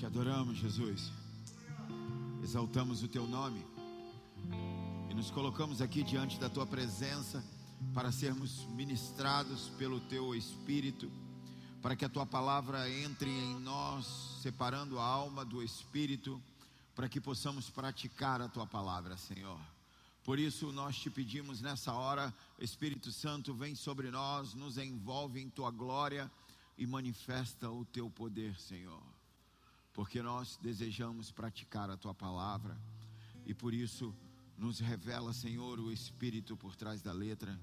Te adoramos, Jesus. Exaltamos o teu nome e nos colocamos aqui diante da tua presença para sermos ministrados pelo teu espírito, para que a tua palavra entre em nós, separando a alma do espírito, para que possamos praticar a tua palavra, Senhor. Por isso nós te pedimos nessa hora, Espírito Santo, vem sobre nós, nos envolve em tua glória e manifesta o teu poder, Senhor. Porque nós desejamos praticar a tua palavra e por isso nos revela, Senhor, o Espírito por trás da letra,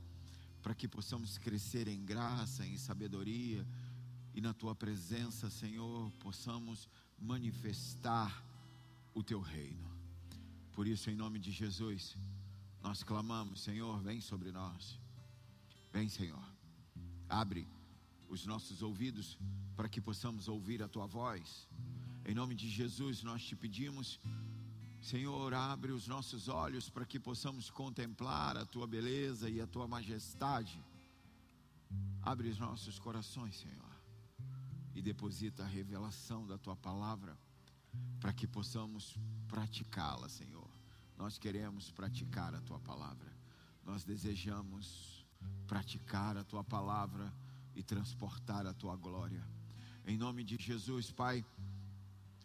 para que possamos crescer em graça, em sabedoria e na tua presença, Senhor, possamos manifestar o teu reino. Por isso, em nome de Jesus, nós clamamos: Senhor, vem sobre nós. Vem, Senhor. Abre os nossos ouvidos para que possamos ouvir a tua voz. Em nome de Jesus, nós te pedimos, Senhor, abre os nossos olhos para que possamos contemplar a tua beleza e a tua majestade. Abre os nossos corações, Senhor, e deposita a revelação da tua palavra para que possamos praticá-la, Senhor. Nós queremos praticar a tua palavra. Nós desejamos praticar a tua palavra e transportar a tua glória. Em nome de Jesus, Pai,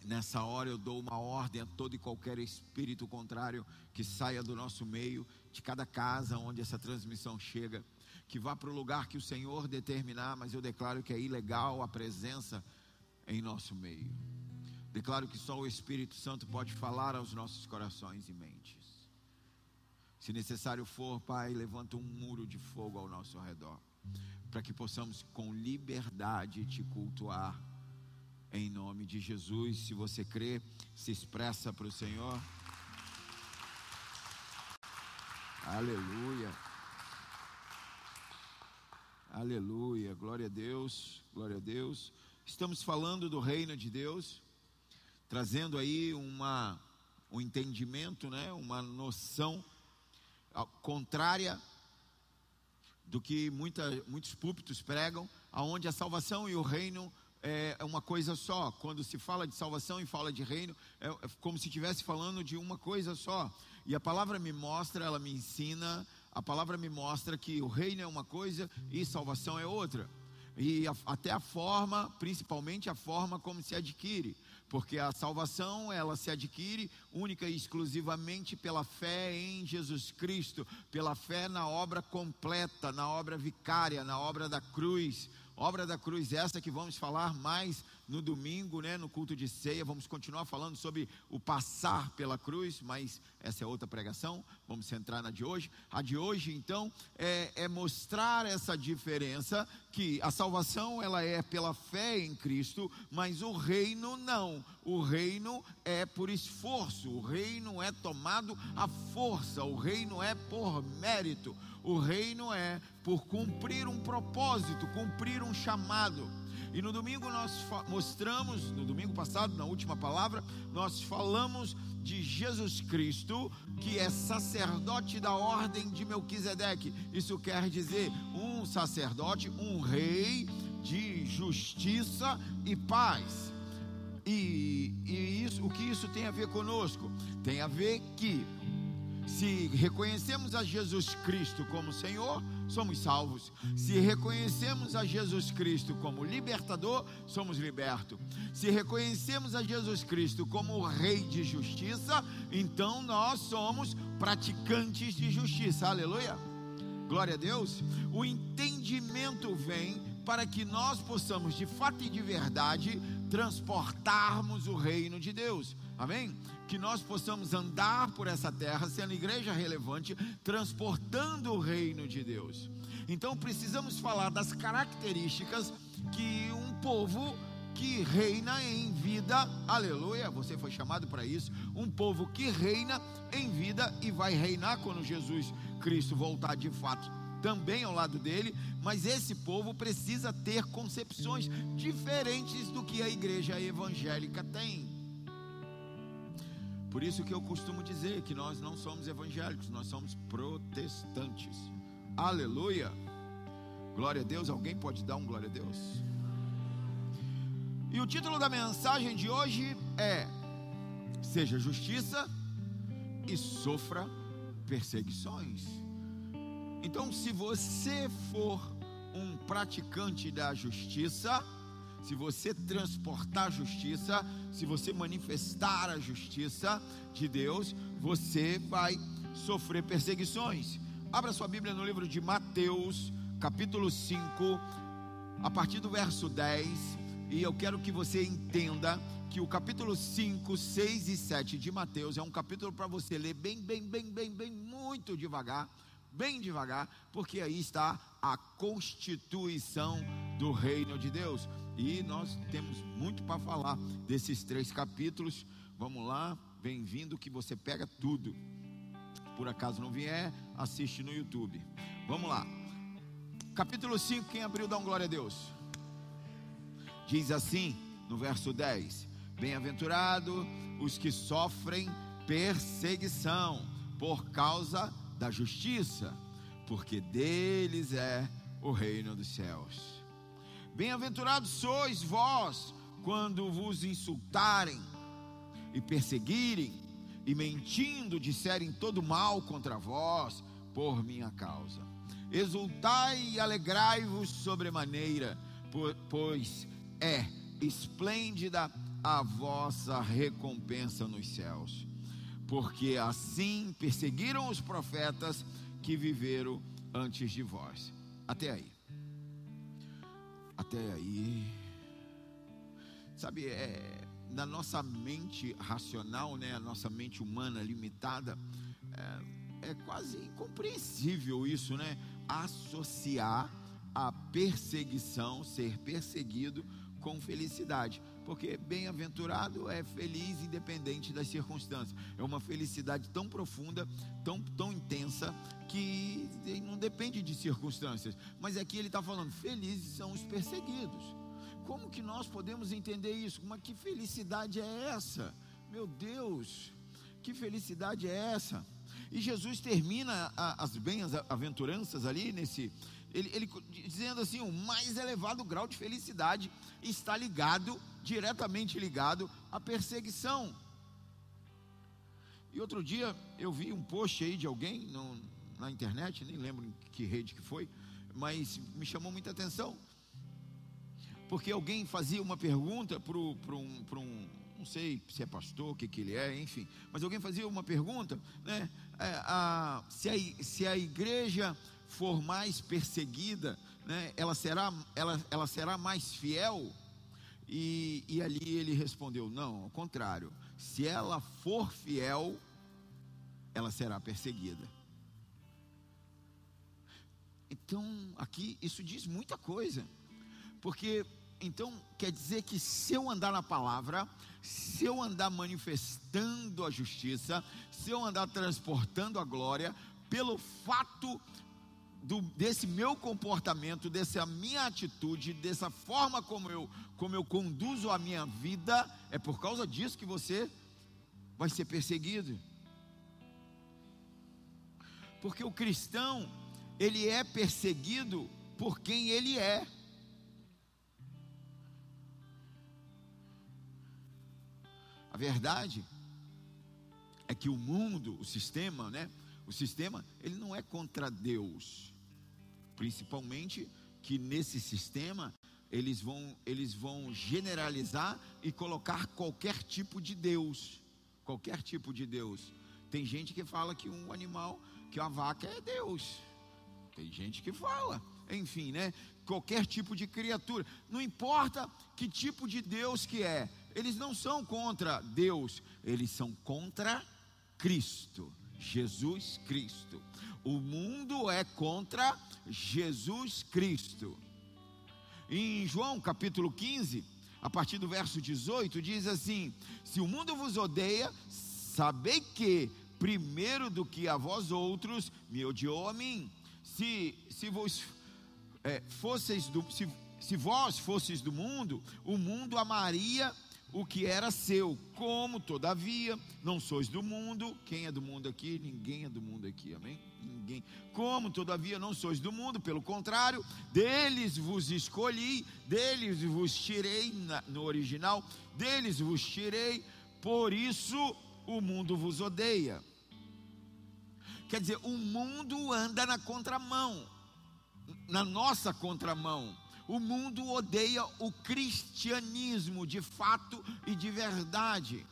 nessa hora eu dou uma ordem a todo e qualquer espírito contrário que saia do nosso meio, de cada casa onde essa transmissão chega, que vá para o lugar que o Senhor determinar, mas eu declaro que é ilegal a presença em nosso meio. Declaro que só o Espírito Santo pode falar aos nossos corações e mentes. Se necessário for, Pai, levanta um muro de fogo ao nosso redor para que possamos com liberdade te cultuar. Em nome de Jesus, se você crê, se expressa para o Senhor. Aleluia. Aleluia. Glória a Deus. Glória a Deus. Estamos falando do reino de Deus, trazendo aí uma um entendimento, né, uma noção contrária do que muita, muitos púlpitos pregam, aonde a salvação e o reino é, é uma coisa só. Quando se fala de salvação e fala de reino, é, é como se estivesse falando de uma coisa só. E a palavra me mostra, ela me ensina, a palavra me mostra que o reino é uma coisa e salvação é outra. E a, até a forma, principalmente a forma como se adquire porque a salvação ela se adquire única e exclusivamente pela fé em Jesus Cristo, pela fé na obra completa, na obra vicária, na obra da cruz. Obra da cruz essa que vamos falar mais no domingo, né, no culto de ceia. Vamos continuar falando sobre o passar pela cruz, mas essa é outra pregação. Vamos centrar na de hoje. A de hoje, então, é, é mostrar essa diferença que a salvação ela é pela fé em Cristo, mas o reino não. O reino é por esforço. O reino é tomado à força. O reino é por mérito. O reino é por cumprir um propósito, cumprir um chamado. E no domingo nós mostramos, no domingo passado, na última palavra, nós falamos de Jesus Cristo, que é sacerdote da ordem de Melquisedeque. Isso quer dizer um sacerdote, um rei de justiça e paz. E, e isso, o que isso tem a ver conosco? Tem a ver que se reconhecemos a Jesus Cristo como Senhor, somos salvos. Se reconhecemos a Jesus Cristo como libertador, somos libertos. Se reconhecemos a Jesus Cristo como o Rei de justiça, então nós somos praticantes de justiça. Aleluia. Glória a Deus. O entendimento vem para que nós possamos, de fato e de verdade, transportarmos o reino de Deus. Amém? Que nós possamos andar por essa terra sendo igreja relevante, transportando o reino de Deus. Então precisamos falar das características que um povo que reina em vida, aleluia, você foi chamado para isso, um povo que reina em vida e vai reinar quando Jesus Cristo voltar de fato também ao lado dele, mas esse povo precisa ter concepções diferentes do que a igreja evangélica tem. Por isso que eu costumo dizer que nós não somos evangélicos, nós somos protestantes. Aleluia! Glória a Deus. Alguém pode dar um glória a Deus? E o título da mensagem de hoje é: Seja justiça e sofra perseguições. Então, se você for um praticante da justiça, se você transportar a justiça, se você manifestar a justiça de Deus, você vai sofrer perseguições. Abra sua Bíblia no livro de Mateus, capítulo 5, a partir do verso 10, e eu quero que você entenda que o capítulo 5, 6 e 7 de Mateus é um capítulo para você ler bem, bem, bem, bem, bem, muito devagar, bem devagar, porque aí está a constituição do reino de Deus. E nós temos muito para falar desses três capítulos. Vamos lá, bem-vindo que você pega tudo. Por acaso não vier, assiste no YouTube. Vamos lá. Capítulo 5, quem abriu, dá um glória a Deus. Diz assim, no verso 10: Bem-aventurado os que sofrem perseguição por causa da justiça, porque deles é o reino dos céus. Bem-aventurados sois vós quando vos insultarem e perseguirem e mentindo disserem todo mal contra vós por minha causa. Exultai e alegrai-vos sobremaneira, pois é esplêndida a vossa recompensa nos céus. Porque assim perseguiram os profetas que viveram antes de vós. Até aí. Até aí. Sabe, é, na nossa mente racional, né, a nossa mente humana limitada, é, é quase incompreensível isso, né? Associar a perseguição, ser perseguido com felicidade, porque bem-aventurado é feliz independente das circunstâncias. É uma felicidade tão profunda, tão, tão intensa, que não depende de circunstâncias. Mas aqui ele está falando: felizes são os perseguidos. Como que nós podemos entender isso? Mas que felicidade é essa? Meu Deus, que felicidade é essa? E Jesus termina as bem-aventuranças ali nesse, ele, ele, dizendo assim: o mais elevado grau de felicidade está ligado, diretamente ligado à perseguição. E outro dia eu vi um post aí de alguém no, na internet, nem lembro em que rede que foi, mas me chamou muita atenção. Porque alguém fazia uma pergunta para um, um, não sei se é pastor, o que, que ele é, enfim, mas alguém fazia uma pergunta, né? É, a, se, a, se a igreja for mais perseguida, né, ela, será, ela, ela será mais fiel? E, e ali ele respondeu: não, ao contrário, se ela for fiel, ela será perseguida. Então, aqui isso diz muita coisa, porque então quer dizer que se eu andar na palavra, se eu andar manifestando a justiça, se eu andar transportando a glória, pelo fato do, desse meu comportamento, dessa minha atitude, dessa forma como eu, como eu conduzo a minha vida, é por causa disso que você vai ser perseguido. Porque o cristão, ele é perseguido por quem ele é. A verdade é que o mundo, o sistema, né? O sistema, ele não é contra Deus principalmente que nesse sistema eles vão, eles vão generalizar e colocar qualquer tipo de Deus, qualquer tipo de Deus. Tem gente que fala que um animal, que uma vaca é Deus. Tem gente que fala, enfim, né? Qualquer tipo de criatura, não importa que tipo de Deus que é. Eles não são contra Deus, eles são contra Cristo, Jesus Cristo. O mundo é contra Jesus Cristo. Em João capítulo 15, a partir do verso 18, diz assim: Se o mundo vos odeia, sabei que, primeiro do que a vós outros, me odiou a mim. Se, se vos é, fosseis do, se, se vós fosseis do mundo, o mundo amaria o que era seu, como todavia não sois do mundo. Quem é do mundo aqui? Ninguém é do mundo aqui, amém? Ninguém. Como todavia não sois do mundo, pelo contrário, deles vos escolhi, deles vos tirei no original, deles vos tirei, por isso o mundo vos odeia. Quer dizer, o mundo anda na contramão, na nossa contramão. O mundo odeia o cristianismo de fato e de verdade.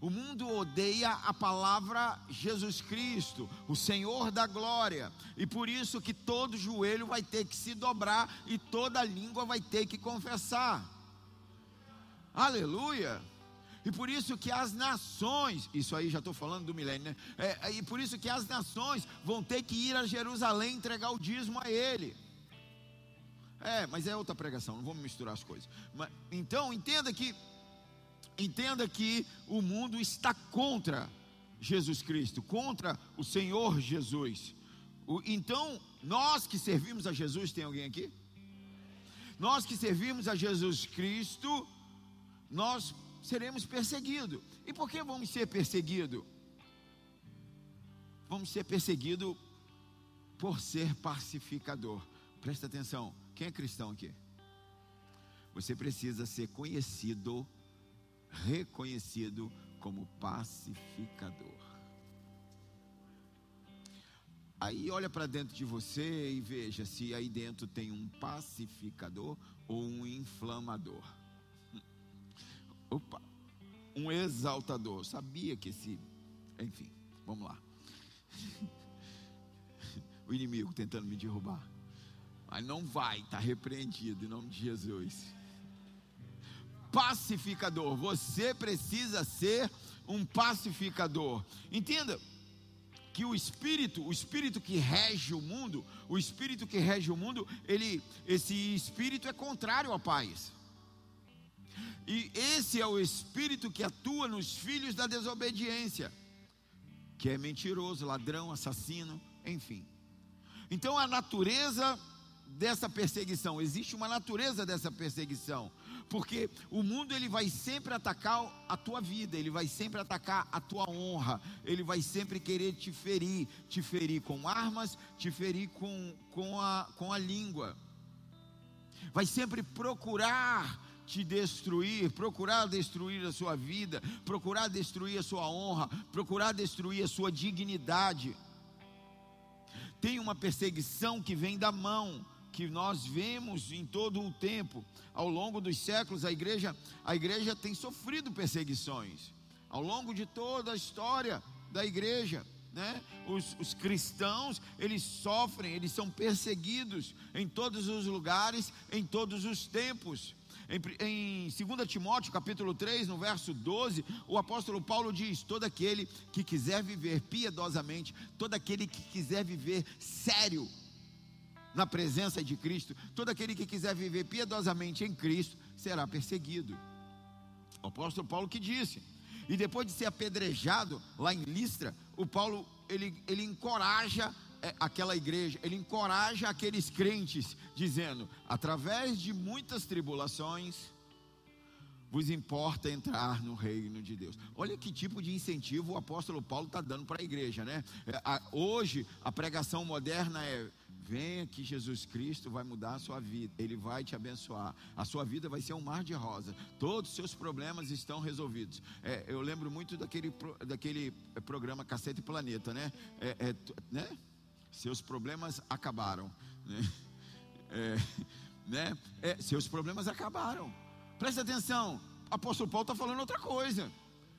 O mundo odeia a palavra Jesus Cristo, o Senhor da glória, e por isso que todo joelho vai ter que se dobrar e toda língua vai ter que confessar. Aleluia! E por isso que as nações, isso aí já estou falando do milênio, né? É, e por isso que as nações vão ter que ir a Jerusalém entregar o dízimo a Ele. É, mas é outra pregação, não vamos misturar as coisas. Mas, então, entenda que, entenda que o mundo está contra Jesus Cristo, contra o Senhor Jesus. O, então, nós que servimos a Jesus, tem alguém aqui? Nós que servimos a Jesus Cristo, nós seremos perseguidos. E por que vamos ser perseguidos? Vamos ser perseguidos por ser pacificador. Presta atenção, quem é cristão aqui? Você precisa ser conhecido, reconhecido como pacificador. Aí olha para dentro de você e veja se aí dentro tem um pacificador ou um inflamador. Opa, um exaltador. Sabia que esse. Enfim, vamos lá. o inimigo tentando me derrubar. Mas não vai, está repreendido em nome de Jesus. Pacificador, você precisa ser um pacificador. Entenda que o espírito, o espírito que rege o mundo, o espírito que rege o mundo, ele, esse espírito é contrário à paz. E esse é o espírito que atua nos filhos da desobediência, que é mentiroso, ladrão, assassino, enfim. Então a natureza dessa perseguição, existe uma natureza dessa perseguição, porque o mundo ele vai sempre atacar a tua vida, ele vai sempre atacar a tua honra, ele vai sempre querer te ferir, te ferir com armas, te ferir com, com, a, com a língua, vai sempre procurar te destruir, procurar destruir a sua vida, procurar destruir a sua honra, procurar destruir a sua dignidade. Tem uma perseguição que vem da mão, que nós vemos em todo o tempo, ao longo dos séculos, a igreja, a igreja tem sofrido perseguições, ao longo de toda a história da igreja. Né? Os, os, cristãos, eles sofrem, eles são perseguidos em todos os lugares, em todos os tempos. Em, em 2 Timóteo capítulo 3, no verso 12, o apóstolo Paulo diz: Todo aquele que quiser viver piedosamente, todo aquele que quiser viver sério na presença de Cristo, todo aquele que quiser viver piedosamente em Cristo será perseguido. O apóstolo Paulo que disse. E depois de ser apedrejado lá em Listra, o Paulo ele, ele encoraja é, aquela igreja, ele encoraja aqueles crentes, dizendo: através de muitas tribulações, vos importa entrar no reino de Deus. Olha que tipo de incentivo o apóstolo Paulo está dando para a igreja, né? É, hoje a pregação moderna é Venha que Jesus Cristo vai mudar a sua vida, Ele vai te abençoar. A sua vida vai ser um mar de rosa. Todos os seus problemas estão resolvidos. É, eu lembro muito daquele, daquele programa Cacete Planeta, né? É, é, né? seus problemas acabaram. Né? É, né? É, seus problemas acabaram. Presta atenção, o apóstolo Paulo está falando outra coisa.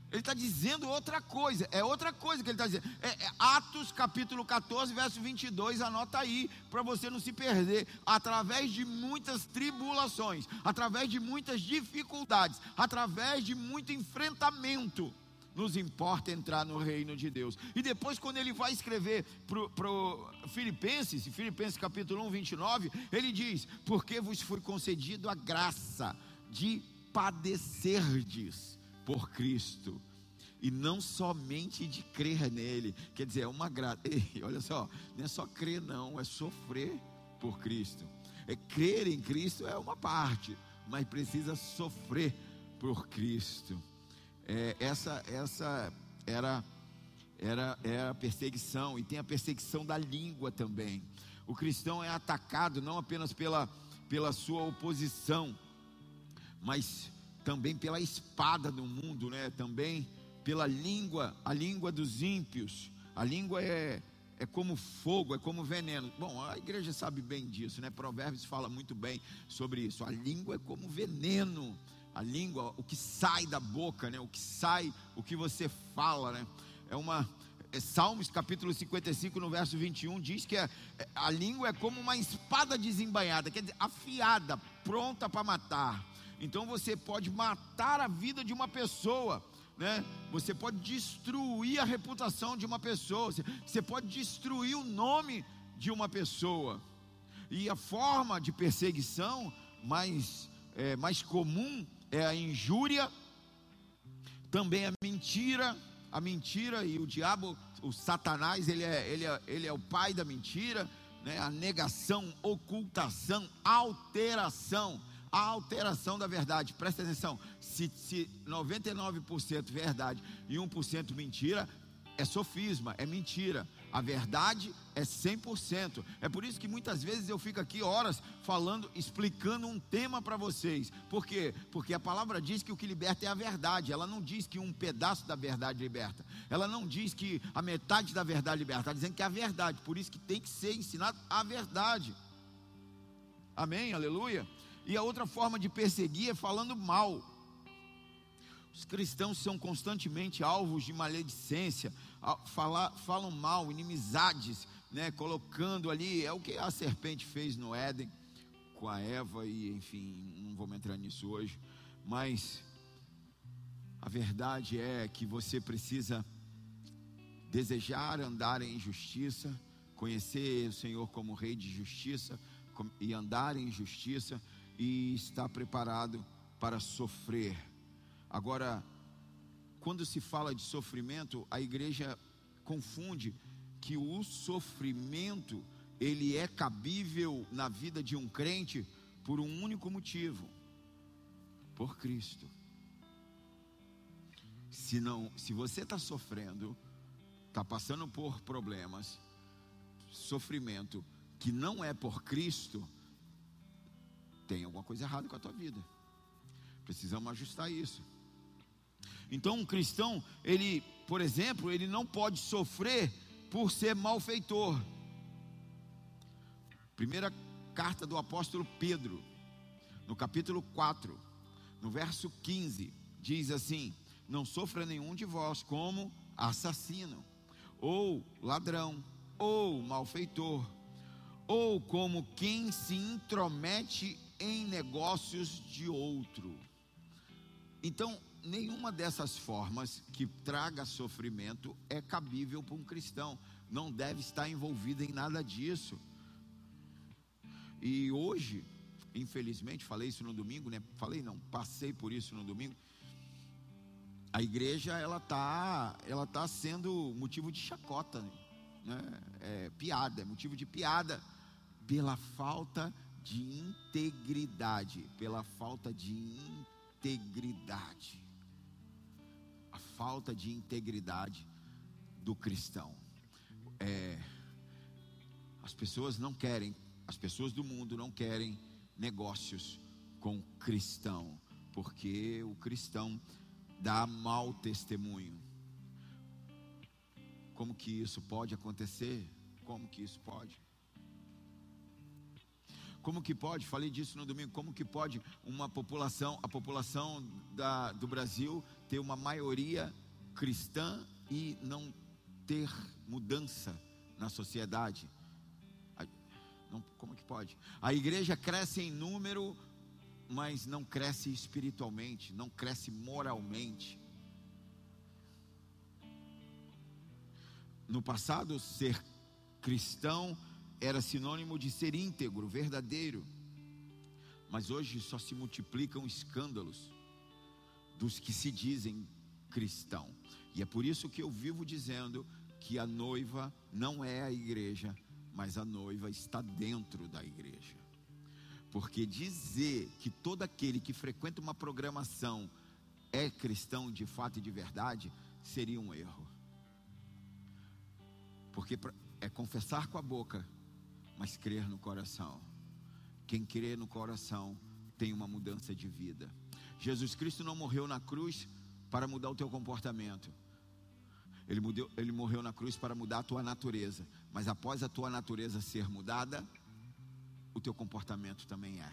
Ele está dizendo outra coisa, é outra coisa que ele está dizendo. É, é, Atos capítulo 14, verso 22, anota aí, para você não se perder. Através de muitas tribulações, através de muitas dificuldades, através de muito enfrentamento, nos importa entrar no reino de Deus. E depois, quando ele vai escrever para Filipenses, Filipenses capítulo 1, 29, ele diz: Porque vos foi concedido a graça de padecerdes por Cristo. E não somente de crer nele, quer dizer, é uma graça. Olha só, não é só crer, não, é sofrer por Cristo. É crer em Cristo é uma parte, mas precisa sofrer por Cristo. É, essa, essa era, era, era a perseguição, e tem a perseguição da língua também. O cristão é atacado não apenas pela, pela sua oposição, mas também pela espada do mundo, né? Também pela língua, a língua dos ímpios. A língua é, é como fogo, é como veneno. Bom, a igreja sabe bem disso, né? Provérbios fala muito bem sobre isso. A língua é como veneno. A língua, o que sai da boca, né? O que sai, o que você fala, né? É uma é, Salmos capítulo 55, no verso 21, diz que a, a língua é como uma espada desembainhada, quer dizer, afiada, pronta para matar. Então você pode matar a vida de uma pessoa, né? Você pode destruir a reputação de uma pessoa, você, pode destruir o nome de uma pessoa. E a forma de perseguição mais, é, mais comum é a injúria, também a mentira, a mentira e o diabo, o Satanás, ele é, ele é, ele é o pai da mentira, né? a negação, ocultação, alteração a alteração da verdade. Presta atenção: se, se 99% verdade e 1% mentira, é sofisma, é mentira. A verdade é 100%. É por isso que muitas vezes eu fico aqui horas falando, explicando um tema para vocês. Por quê? Porque a palavra diz que o que liberta é a verdade. Ela não diz que um pedaço da verdade liberta. Ela não diz que a metade da verdade liberta. Está dizendo que é a verdade. Por isso que tem que ser ensinado a verdade. Amém? Aleluia. E a outra forma de perseguir é falando mal. Os cristãos são constantemente alvos de maledicência, falar, falam mal, inimizades, né, colocando ali, é o que a serpente fez no Éden com a Eva, e enfim, não vamos entrar nisso hoje, mas a verdade é que você precisa desejar andar em justiça, conhecer o Senhor como Rei de justiça e andar em justiça e está preparado para sofrer. Agora, quando se fala de sofrimento, a igreja confunde que o sofrimento ele é cabível na vida de um crente por um único motivo: por Cristo. Se não, se você está sofrendo, está passando por problemas, sofrimento que não é por Cristo, tem alguma coisa errada com a tua vida. Precisamos ajustar isso. Então, um cristão, ele, por exemplo, ele não pode sofrer por ser malfeitor. Primeira carta do apóstolo Pedro, no capítulo 4, no verso 15, diz assim: Não sofra nenhum de vós como assassino, ou ladrão, ou malfeitor, ou como quem se intromete em negócios de outro. Então, nenhuma dessas formas que traga sofrimento é cabível para um cristão. Não deve estar envolvido em nada disso. E hoje, infelizmente, falei isso no domingo, né? Falei não, passei por isso no domingo. A igreja ela tá, ela tá sendo motivo de chacota, né? É, piada, é motivo de piada pela falta de integridade, pela falta de integridade. A falta de integridade do cristão. É, as pessoas não querem, as pessoas do mundo não querem negócios com cristão, porque o cristão dá mau testemunho. Como que isso pode acontecer? Como que isso pode? Como que pode, falei disso no domingo, como que pode uma população, a população da, do Brasil ter uma maioria cristã e não ter mudança na sociedade? Não, como que pode? A igreja cresce em número, mas não cresce espiritualmente, não cresce moralmente. No passado, ser cristão era sinônimo de ser íntegro, verdadeiro. Mas hoje só se multiplicam escândalos dos que se dizem cristão. E é por isso que eu vivo dizendo que a noiva não é a igreja, mas a noiva está dentro da igreja. Porque dizer que todo aquele que frequenta uma programação é cristão de fato e de verdade, seria um erro. Porque é confessar com a boca, mas crer no coração. Quem crê no coração tem uma mudança de vida. Jesus Cristo não morreu na cruz para mudar o teu comportamento. Ele, mudou, ele morreu na cruz para mudar a tua natureza. Mas após a tua natureza ser mudada, o teu comportamento também é.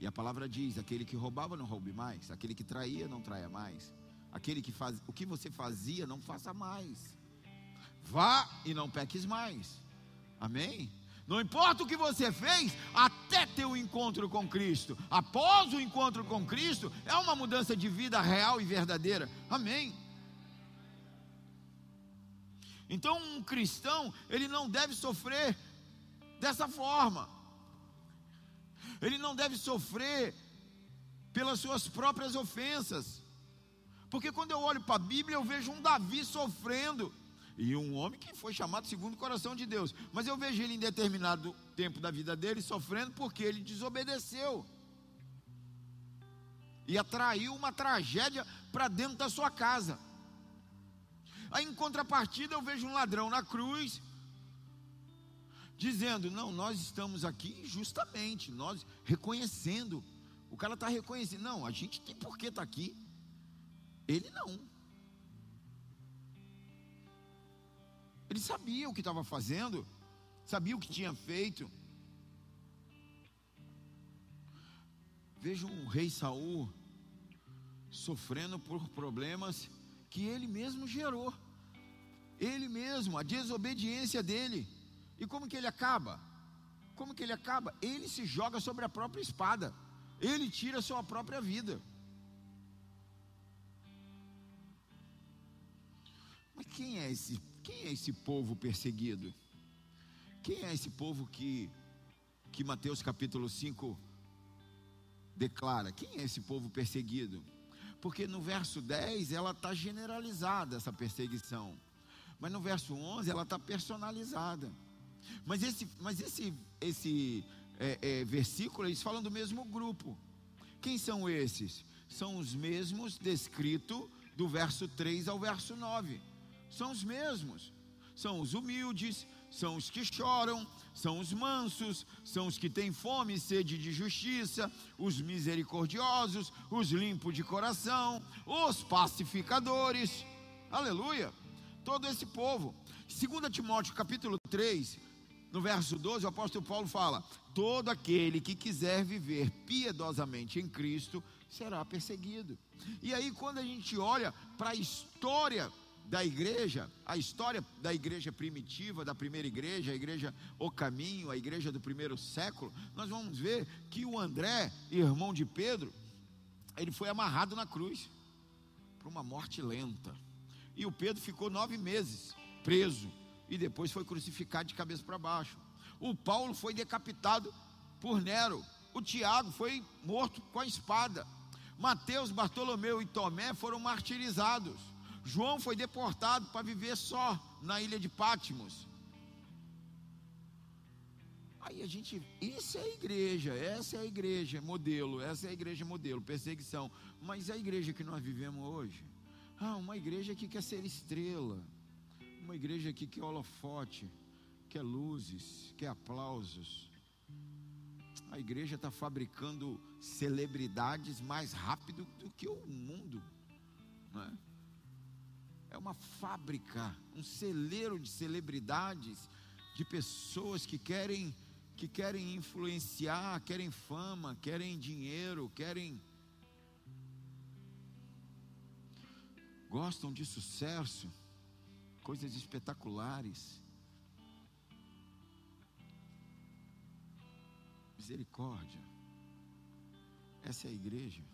E a palavra diz: aquele que roubava não roube mais, aquele que traía não traia mais, aquele que faz o que você fazia não faça mais. Vá e não peques mais. Amém? Não importa o que você fez, até ter o encontro com Cristo. Após o encontro com Cristo, é uma mudança de vida real e verdadeira. Amém. Então, um cristão, ele não deve sofrer dessa forma. Ele não deve sofrer pelas suas próprias ofensas. Porque quando eu olho para a Bíblia, eu vejo um Davi sofrendo. E um homem que foi chamado segundo o coração de Deus. Mas eu vejo ele em determinado tempo da vida dele sofrendo porque ele desobedeceu. E atraiu uma tragédia para dentro da sua casa. Aí em contrapartida eu vejo um ladrão na cruz, dizendo: Não, nós estamos aqui justamente, nós reconhecendo. O cara está reconhecendo, não, a gente tem por que estar tá aqui. Ele não. Ele sabia o que estava fazendo, sabia o que tinha feito. Veja o rei Saul sofrendo por problemas que ele mesmo gerou. Ele mesmo, a desobediência dele. E como que ele acaba? Como que ele acaba? Ele se joga sobre a própria espada. Ele tira a sua própria vida. Mas quem é esse? Quem é esse povo perseguido? Quem é esse povo que que Mateus capítulo 5 declara? Quem é esse povo perseguido? Porque no verso 10 ela está generalizada essa perseguição. Mas no verso 11 ela está personalizada. Mas esse, mas esse, esse é, é, versículo, eles falam do mesmo grupo. Quem são esses? São os mesmos descritos do verso 3 ao verso 9. São os mesmos. São os humildes, são os que choram, são os mansos, são os que têm fome e sede de justiça, os misericordiosos, os limpos de coração, os pacificadores. Aleluia! Todo esse povo. 2 Timóteo capítulo 3, no verso 12, o apóstolo Paulo fala: Todo aquele que quiser viver piedosamente em Cristo será perseguido. E aí, quando a gente olha para a história da igreja, a história da igreja primitiva, da primeira igreja, a igreja O Caminho, a igreja do primeiro século, nós vamos ver que o André, irmão de Pedro, ele foi amarrado na cruz para uma morte lenta. E o Pedro ficou nove meses preso e depois foi crucificado de cabeça para baixo. O Paulo foi decapitado por Nero. O Tiago foi morto com a espada. Mateus, Bartolomeu e Tomé foram martirizados. João foi deportado para viver só na ilha de Pátimos. Aí a gente, isso é a igreja, essa é a igreja modelo, essa é a igreja modelo, perseguição. Mas a igreja que nós vivemos hoje, ah, uma igreja que quer ser estrela, uma igreja que é holofote, quer luzes, quer aplausos. A igreja está fabricando celebridades mais rápido do que o mundo. Não é? É uma fábrica, um celeiro de celebridades, de pessoas que querem que querem influenciar, querem fama, querem dinheiro, querem gostam de sucesso coisas espetaculares. Misericórdia. Essa é a igreja.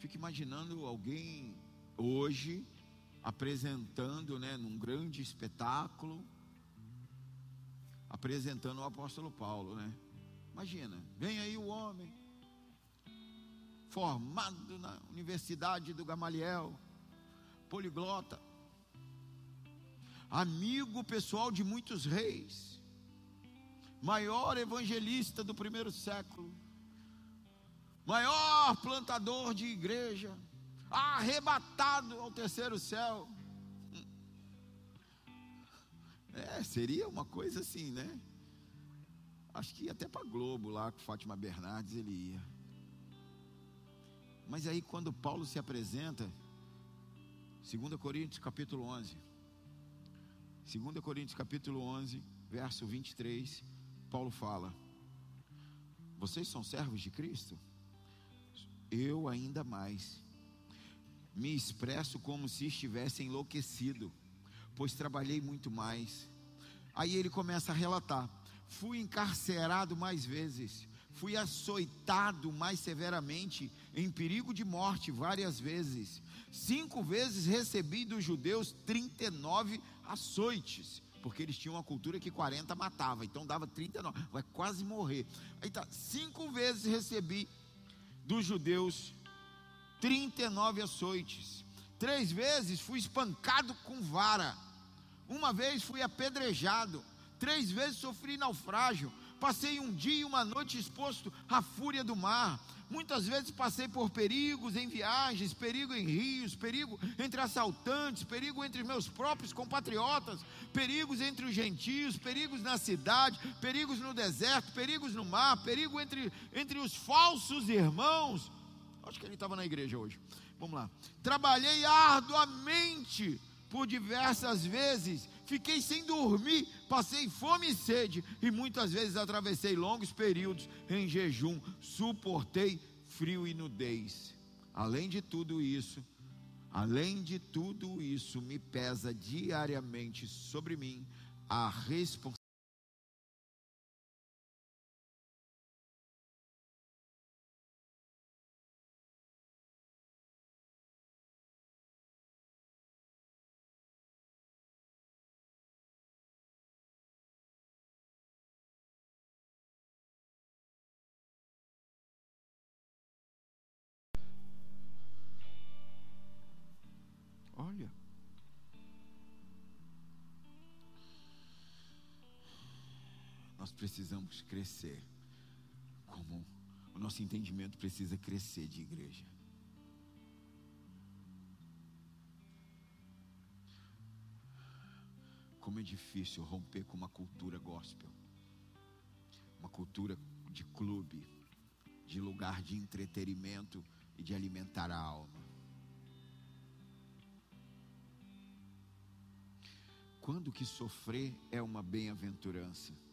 Fico imaginando alguém hoje apresentando, né, num grande espetáculo, apresentando o apóstolo Paulo, né? Imagina, vem aí o homem formado na Universidade do Gamaliel, poliglota, amigo pessoal de muitos reis, maior evangelista do primeiro século, maior plantador de igreja, arrebatado ao terceiro céu. É, seria uma coisa assim, né? Acho que ia até para Globo lá com Fátima Bernardes ele ia. Mas aí quando Paulo se apresenta, 2 Coríntios capítulo 11. 2 Coríntios capítulo 11, verso 23, Paulo fala: Vocês são servos de Cristo? Eu ainda mais. Me expresso como se estivesse enlouquecido, pois trabalhei muito mais. Aí ele começa a relatar: fui encarcerado mais vezes, fui açoitado mais severamente, em perigo de morte várias vezes. Cinco vezes recebi dos judeus 39 açoites, porque eles tinham uma cultura que 40 matava, então dava 39, vai quase morrer. Aí tá, cinco vezes recebi dos judeus 39 açoites. Três vezes fui espancado com vara. Uma vez fui apedrejado. Três vezes sofri naufrágio. Passei um dia e uma noite exposto à fúria do mar. Muitas vezes passei por perigos em viagens, perigo em rios, perigo entre assaltantes, perigo entre meus próprios compatriotas, perigos entre os gentios, perigos na cidade, perigos no deserto, perigos no mar, perigo entre, entre os falsos irmãos. Acho que ele estava na igreja hoje. Vamos lá. Trabalhei arduamente por diversas vezes, fiquei sem dormir, passei fome e sede, e muitas vezes atravessei longos períodos em jejum, suportei frio e nudez. Além de tudo isso, além de tudo isso, me pesa diariamente sobre mim a responsabilidade precisamos crescer. Como o nosso entendimento precisa crescer de igreja. Como é difícil romper com uma cultura gospel. Uma cultura de clube, de lugar de entretenimento e de alimentar a alma. Quando que sofrer é uma bem-aventurança?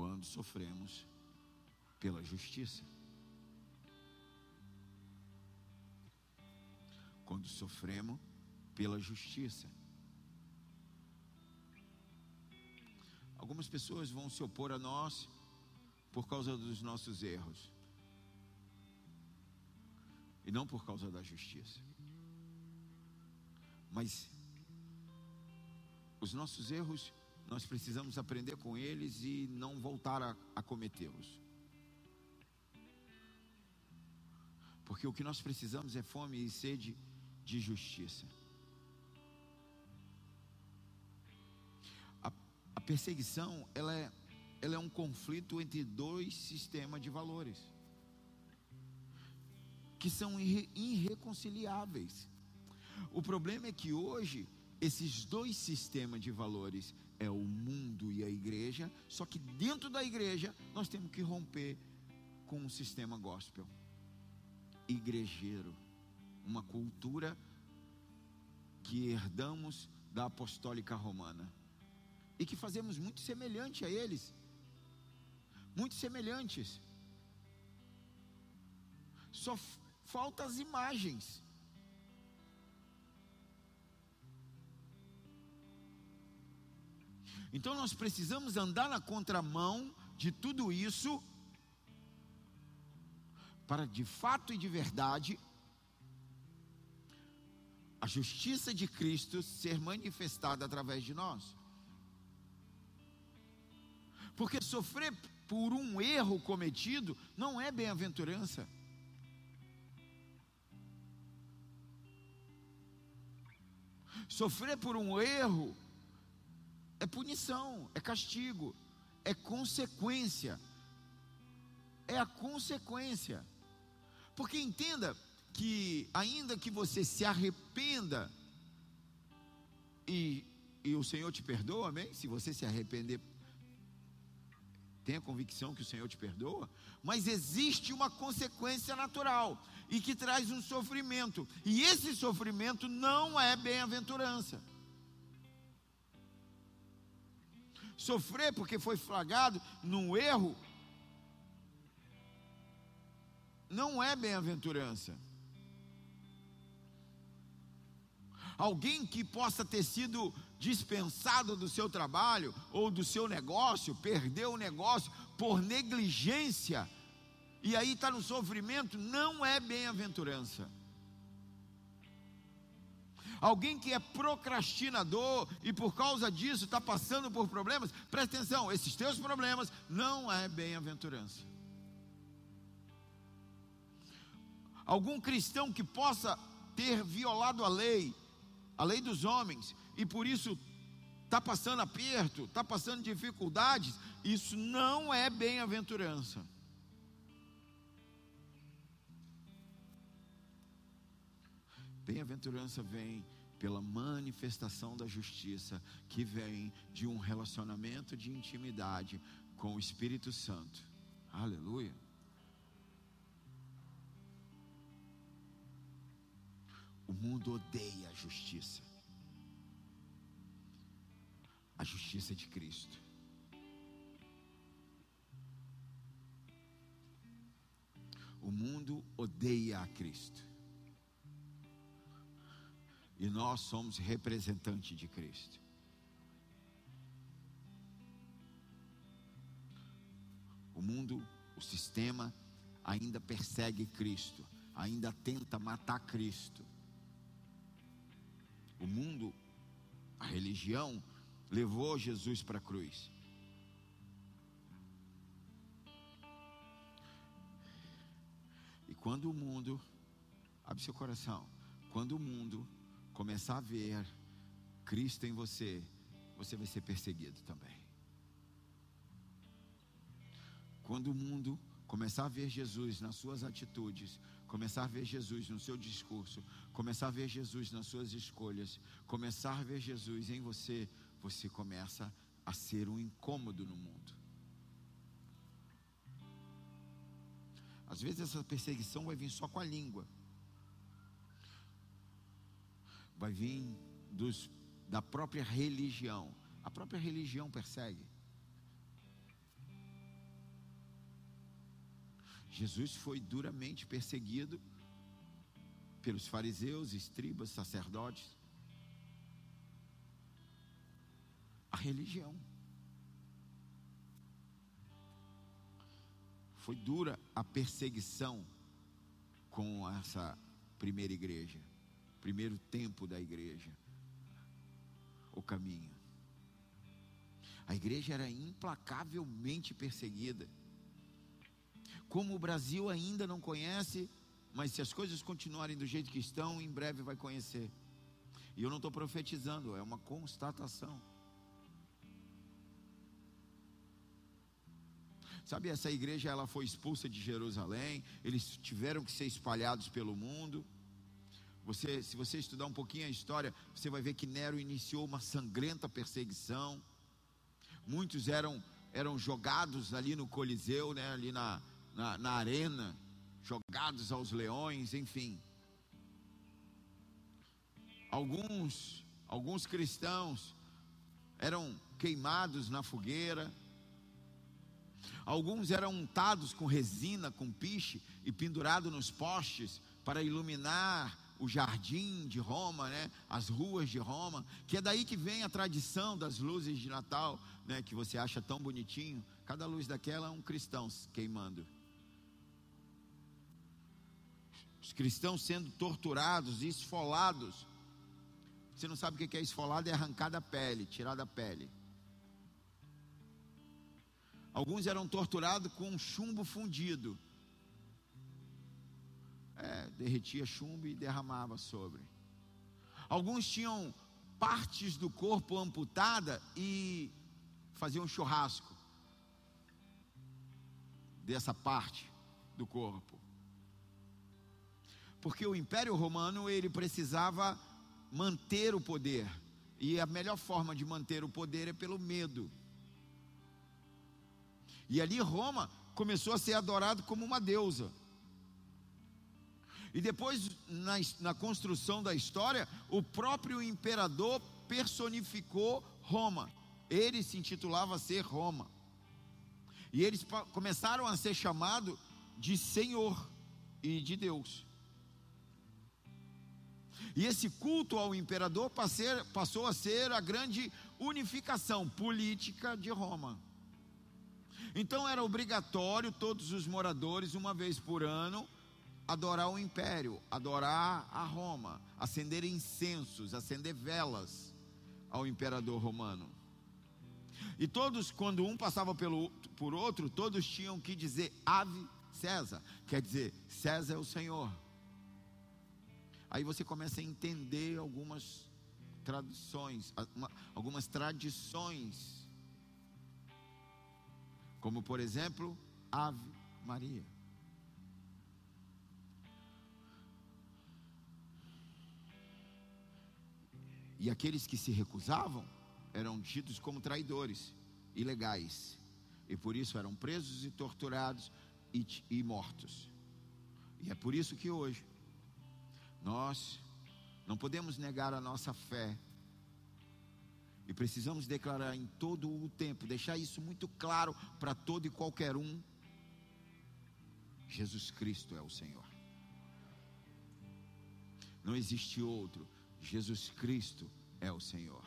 Quando sofremos pela justiça. Quando sofremos pela justiça. Algumas pessoas vão se opor a nós por causa dos nossos erros. E não por causa da justiça. Mas os nossos erros, nós precisamos aprender com eles e não voltar a, a cometê-los. Porque o que nós precisamos é fome e sede de justiça. A, a perseguição, ela é, ela é um conflito entre dois sistemas de valores que são irre, irreconciliáveis. O problema é que hoje esses dois sistemas de valores é o mundo e a igreja, só que dentro da igreja nós temos que romper com o sistema gospel, igrejeiro, uma cultura que herdamos da apostólica romana e que fazemos muito semelhante a eles, muito semelhantes. Só falta as imagens. Então nós precisamos andar na contramão de tudo isso, para de fato e de verdade, a justiça de Cristo ser manifestada através de nós. Porque sofrer por um erro cometido não é bem-aventurança. Sofrer por um erro é punição, é castigo, é consequência, é a consequência. Porque entenda que, ainda que você se arrependa, e, e o Senhor te perdoa, amém? Se você se arrepender, tenha convicção que o Senhor te perdoa, mas existe uma consequência natural e que traz um sofrimento, e esse sofrimento não é bem-aventurança. Sofrer porque foi flagrado num erro não é bem-aventurança. Alguém que possa ter sido dispensado do seu trabalho ou do seu negócio, perdeu o negócio por negligência, e aí está no sofrimento, não é bem-aventurança. Alguém que é procrastinador e por causa disso está passando por problemas, presta atenção, esses teus problemas não é bem-aventurança. Algum cristão que possa ter violado a lei, a lei dos homens, e por isso está passando aperto, está passando dificuldades, isso não é bem-aventurança. Bem-aventurança vem pela manifestação da justiça, que vem de um relacionamento de intimidade com o Espírito Santo. Aleluia. O mundo odeia a justiça. A justiça de Cristo. O mundo odeia a Cristo. E nós somos representantes de Cristo. O mundo, o sistema ainda persegue Cristo, ainda tenta matar Cristo. O mundo, a religião, levou Jesus para a cruz. E quando o mundo, abre seu coração, quando o mundo começar a ver Cristo em você, você vai ser perseguido também. Quando o mundo começar a ver Jesus nas suas atitudes, começar a ver Jesus no seu discurso, começar a ver Jesus nas suas escolhas, começar a ver Jesus em você, você começa a ser um incômodo no mundo. Às vezes essa perseguição vai vir só com a língua vai vir dos, da própria religião. A própria religião persegue. Jesus foi duramente perseguido pelos fariseus, escribas, sacerdotes. A religião. Foi dura a perseguição com essa primeira igreja primeiro tempo da igreja, o caminho. A igreja era implacavelmente perseguida. Como o Brasil ainda não conhece, mas se as coisas continuarem do jeito que estão, em breve vai conhecer. E eu não estou profetizando, é uma constatação. Sabe, essa igreja ela foi expulsa de Jerusalém, eles tiveram que ser espalhados pelo mundo. Você, se você estudar um pouquinho a história, você vai ver que Nero iniciou uma sangrenta perseguição. Muitos eram, eram jogados ali no Coliseu, né, ali na, na, na arena, jogados aos leões, enfim. Alguns, alguns cristãos eram queimados na fogueira. Alguns eram untados com resina, com piche e pendurados nos postes para iluminar o jardim de Roma, né? as ruas de Roma, que é daí que vem a tradição das luzes de Natal, né? que você acha tão bonitinho. Cada luz daquela é um cristão queimando. Os cristãos sendo torturados esfolados. Você não sabe o que é esfolado? É arrancar da pele, tirar da pele. Alguns eram torturados com chumbo fundido é, derretia chumbo e derramava sobre. Alguns tinham partes do corpo amputada e faziam churrasco. dessa parte do corpo. Porque o Império Romano ele precisava manter o poder. E a melhor forma de manter o poder é pelo medo. E ali Roma começou a ser adorado como uma deusa. E depois, na, na construção da história, o próprio imperador personificou Roma. Ele se intitulava ser Roma. E eles começaram a ser chamados de Senhor e de Deus. E esse culto ao imperador passou a ser a grande unificação política de Roma. Então era obrigatório todos os moradores, uma vez por ano, adorar o império, adorar a Roma, acender incensos, acender velas ao imperador romano. E todos, quando um passava pelo, por outro, todos tinham que dizer Ave César, quer dizer, César é o Senhor. Aí você começa a entender algumas traduções, algumas tradições, como por exemplo, Ave Maria. E aqueles que se recusavam eram tidos como traidores, ilegais, e por isso eram presos e torturados e, e mortos. E é por isso que hoje nós não podemos negar a nossa fé e precisamos declarar em todo o tempo, deixar isso muito claro para todo e qualquer um: Jesus Cristo é o Senhor. Não existe outro. Jesus Cristo é o Senhor.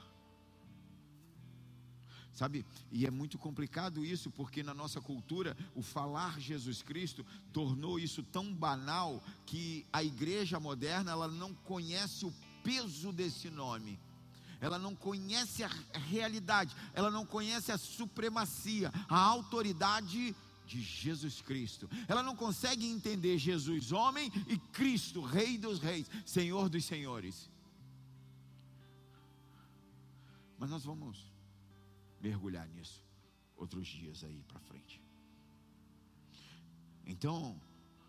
Sabe, e é muito complicado isso, porque na nossa cultura o falar Jesus Cristo tornou isso tão banal que a igreja moderna ela não conhece o peso desse nome. Ela não conhece a realidade, ela não conhece a supremacia, a autoridade de Jesus Cristo. Ela não consegue entender Jesus homem e Cristo, Rei dos reis, Senhor dos senhores. Mas nós vamos mergulhar nisso outros dias aí para frente. Então,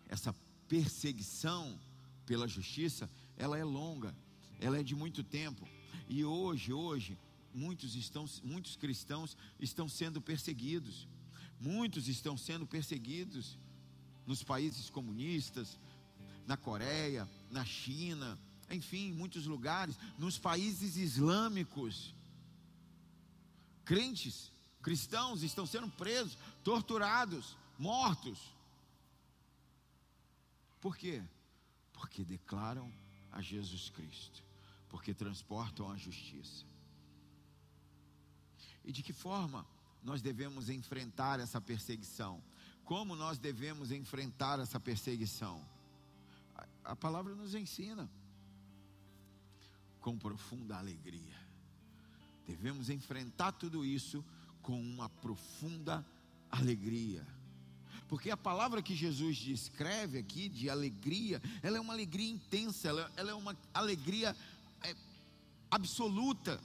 essa perseguição pela justiça, ela é longa, ela é de muito tempo. E hoje, hoje, muitos estão, muitos cristãos estão sendo perseguidos. Muitos estão sendo perseguidos nos países comunistas, na Coreia, na China, enfim, em muitos lugares, nos países islâmicos crentes, cristãos estão sendo presos, torturados, mortos. Por quê? Porque declaram a Jesus Cristo, porque transportam a justiça. E de que forma nós devemos enfrentar essa perseguição? Como nós devemos enfrentar essa perseguição? A, palavra nos ensina com profunda alegria. Devemos enfrentar tudo isso com uma profunda alegria. Porque a palavra que Jesus descreve aqui de alegria, ela é uma alegria intensa, ela, ela é uma alegria é, absoluta.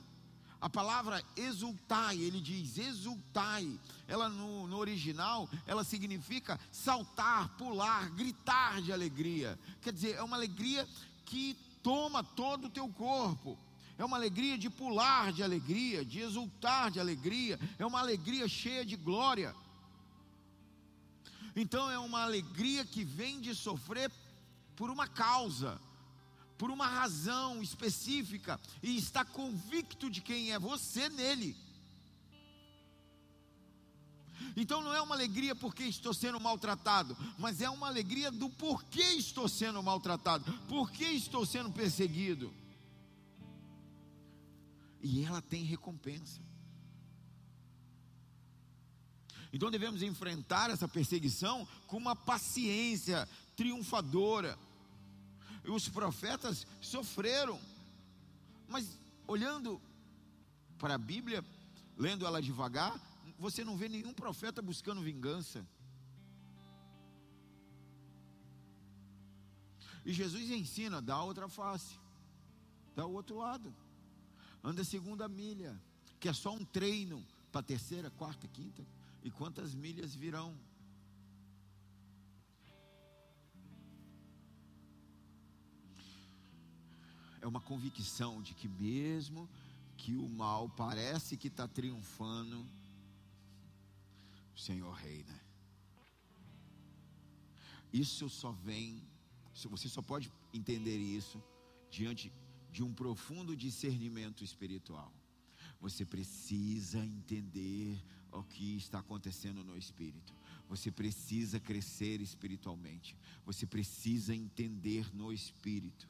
A palavra exultai, ele diz exultai. Ela no, no, original, ela significa saltar, pular, gritar de alegria. Quer dizer, é uma alegria que toma todo o teu corpo é uma alegria de pular de alegria, de exultar de alegria, é uma alegria cheia de glória. Então é uma alegria que vem de sofrer por uma causa, por uma razão específica, e está convicto de quem é você nele. Então não é uma alegria porque estou sendo maltratado, mas é uma alegria do porquê estou sendo maltratado, porquê estou sendo perseguido e ela tem recompensa. Então devemos enfrentar essa perseguição com uma paciência triunfadora. Os profetas sofreram, mas olhando para a Bíblia, lendo ela devagar, você não vê nenhum profeta buscando vingança. E Jesus ensina, dá outra face, dá o outro lado Anda segunda milha, que é só um treino para terceira, quarta, quinta. E quantas milhas virão? É uma convicção de que mesmo que o mal parece que está triunfando, o Senhor reina. Isso só vem, você só pode entender isso diante de um profundo discernimento espiritual. Você precisa entender o que está acontecendo no espírito. Você precisa crescer espiritualmente. Você precisa entender no espírito.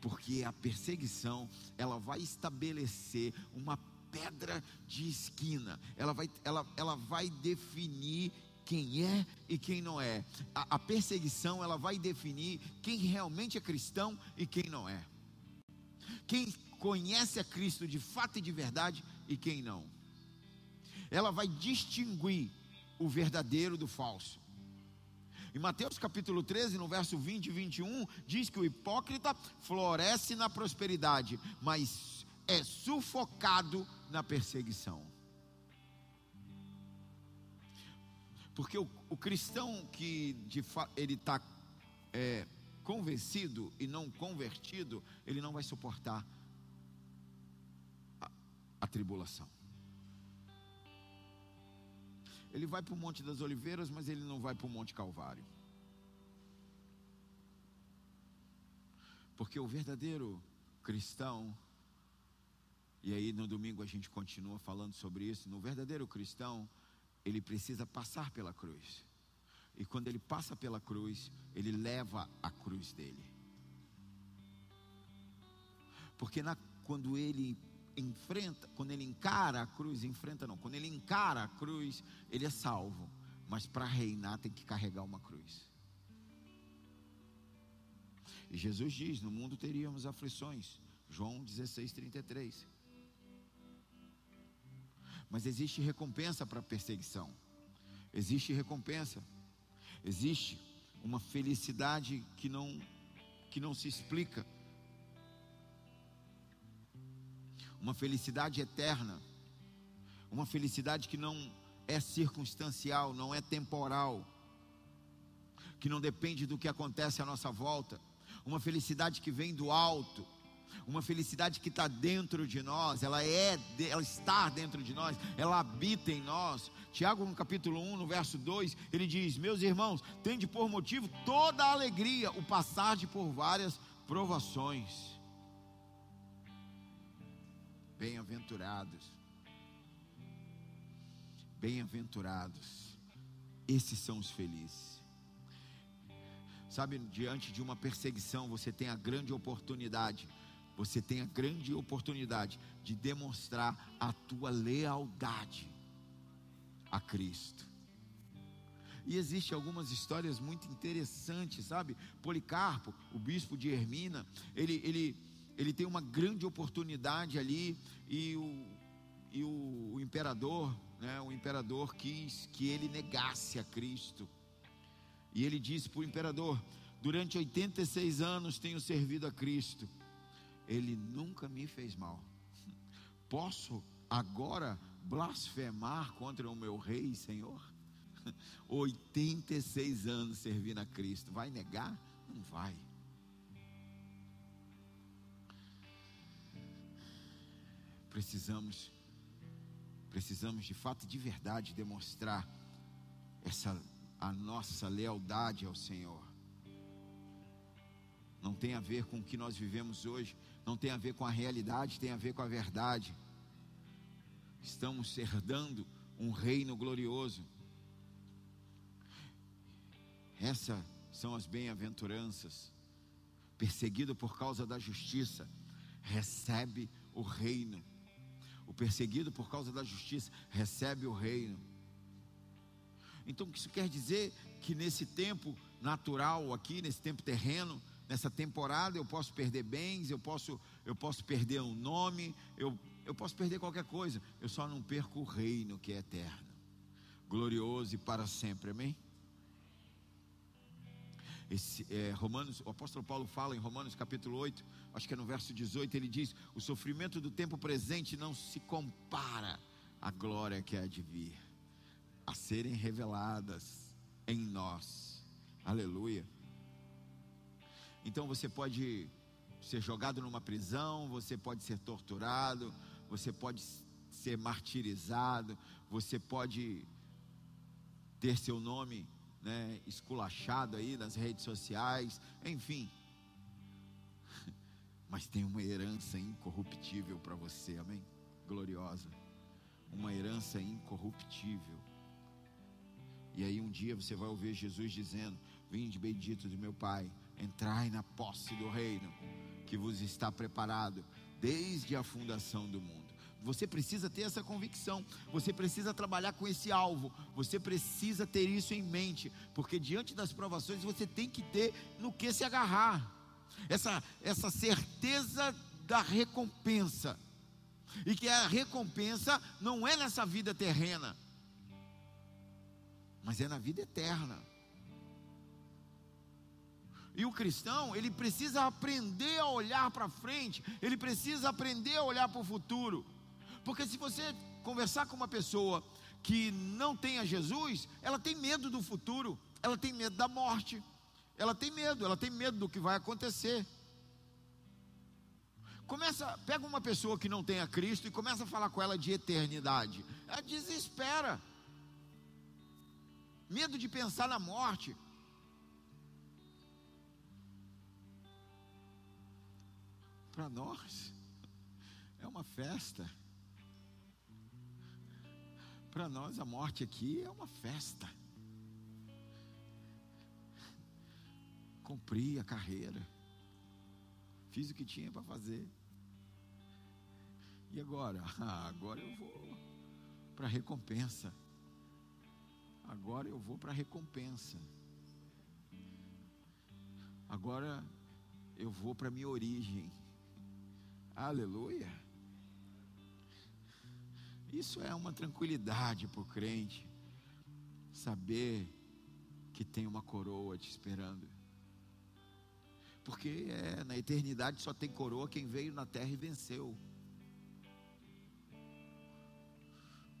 Porque a perseguição, ela vai estabelecer uma pedra de esquina. Ela vai, ela, ela vai definir quem é e quem não é. A, a, perseguição ela vai definir quem realmente é cristão e quem não é. Quem conhece a Cristo de fato e de verdade e quem não. Ela vai distinguir o verdadeiro do falso. Em Mateus capítulo 13, no verso 20 e 21, diz que o hipócrita floresce na prosperidade, mas é sufocado na perseguição. Porque o, o cristão que de ele está é, convencido e não convertido, ele não vai suportar a, a tribulação. Ele vai para o Monte das Oliveiras, mas ele não vai para o Monte Calvário. Porque o verdadeiro cristão, e aí no domingo a gente continua falando sobre isso, no verdadeiro cristão, ele precisa passar pela cruz. E quando ele passa pela cruz, ele leva a cruz dele. Porque na, quando ele enfrenta, quando ele encara a cruz, enfrenta não, quando ele encara a cruz, ele é salvo. Mas para reinar tem que carregar uma cruz. E Jesus diz: no mundo teríamos aflições. João 16, 33. Mas existe recompensa para a perseguição. Existe recompensa. Existe uma felicidade que não que não se explica. Uma felicidade eterna. Uma felicidade que não é circunstancial, não é temporal. Que não depende do que acontece à nossa volta. Uma felicidade que vem do alto uma felicidade que está dentro de nós, ela é, ela está dentro de nós, ela habita em nós. Tiago, no capítulo 1, no verso 2, ele diz: Meus irmãos, tende por motivo toda a alegria o passar de por várias provações. Bem-aventurados, bem-aventurados, esses são os felizes. Sabe, diante de uma perseguição, você tem a grande oportunidade você tem a grande oportunidade de demonstrar a tua lealdade a Cristo. E existe algumas histórias muito interessantes, sabe? Policarpo, o bispo de Hermina, ele, ele, ele tem uma grande oportunidade ali e o, e o, o imperador, né, o imperador quis que ele negasse a Cristo. E ele disse para o imperador: Durante 86 anos tenho servido a Cristo ele nunca me fez mal. Posso agora blasfemar contra o meu rei e senhor? 86 anos servindo a Cristo, vai negar? Não vai. Precisamos, precisamos de fato, de verdade, demonstrar essa a nossa lealdade ao Senhor. Não tem a ver com o que nós vivemos hoje, não tem a ver com a realidade, tem a ver com a verdade. Estamos herdando um reino glorioso. Essas são as bem-aventuranças. Perseguido por causa da justiça, recebe o reino. O perseguido por causa da justiça recebe o reino. Então, isso quer dizer que nesse tempo natural aqui, nesse tempo terreno, nessa temporada eu posso perder bens, eu posso, eu posso perder um nome, eu, eu posso perder qualquer coisa, eu só não perco o reino que é eterno, glorioso e para sempre, amém? Esse, é, Romanos, o apóstolo Paulo fala em Romanos capítulo 8, acho que é no verso 18, ele diz: O sofrimento do tempo presente não se compara à glória que há de vir, a serem reveladas em nós. Aleluia. Então você pode ser jogado numa prisão, você pode ser torturado, você pode ser martirizado, você pode ter seu nome né, esculachado aí nas redes sociais, enfim. Mas tem uma herança incorruptível para você, amém? Gloriosa. Uma herança incorruptível. E aí um dia você vai ouvir Jesus dizendo: Vinde bendito do meu Pai, entrai na posse do reino que vos está preparado desde a fundação do mundo. Você precisa ter essa convicção, você precisa trabalhar com esse alvo, você precisa ter isso em mente, porque diante das provações você tem que ter no que se agarrar, essa, essa certeza da recompensa, e que a recompensa não é nessa vida terrena, mas é na vida eterna. E o cristão, ele precisa aprender a olhar para frente, ele precisa aprender a olhar para o futuro. Porque se você conversar com uma pessoa que não tenha Jesus, ela tem medo do futuro, ela tem medo da morte, ela tem medo, ela tem medo do que vai acontecer. Começa, pega uma pessoa que não tenha Cristo e começa a falar com ela de eternidade. Ela desespera. Medo de pensar na morte. Para nós é uma festa. Para nós, a morte aqui é uma festa. Cumpri a carreira, fiz o que tinha para fazer. E agora? Ah, agora eu vou para a recompensa. Agora eu vou para a recompensa. Agora eu vou para a minha origem. Aleluia. Isso é uma tranquilidade para o crente, saber que tem uma coroa te esperando. Porque é, na eternidade só tem coroa quem veio na terra e venceu.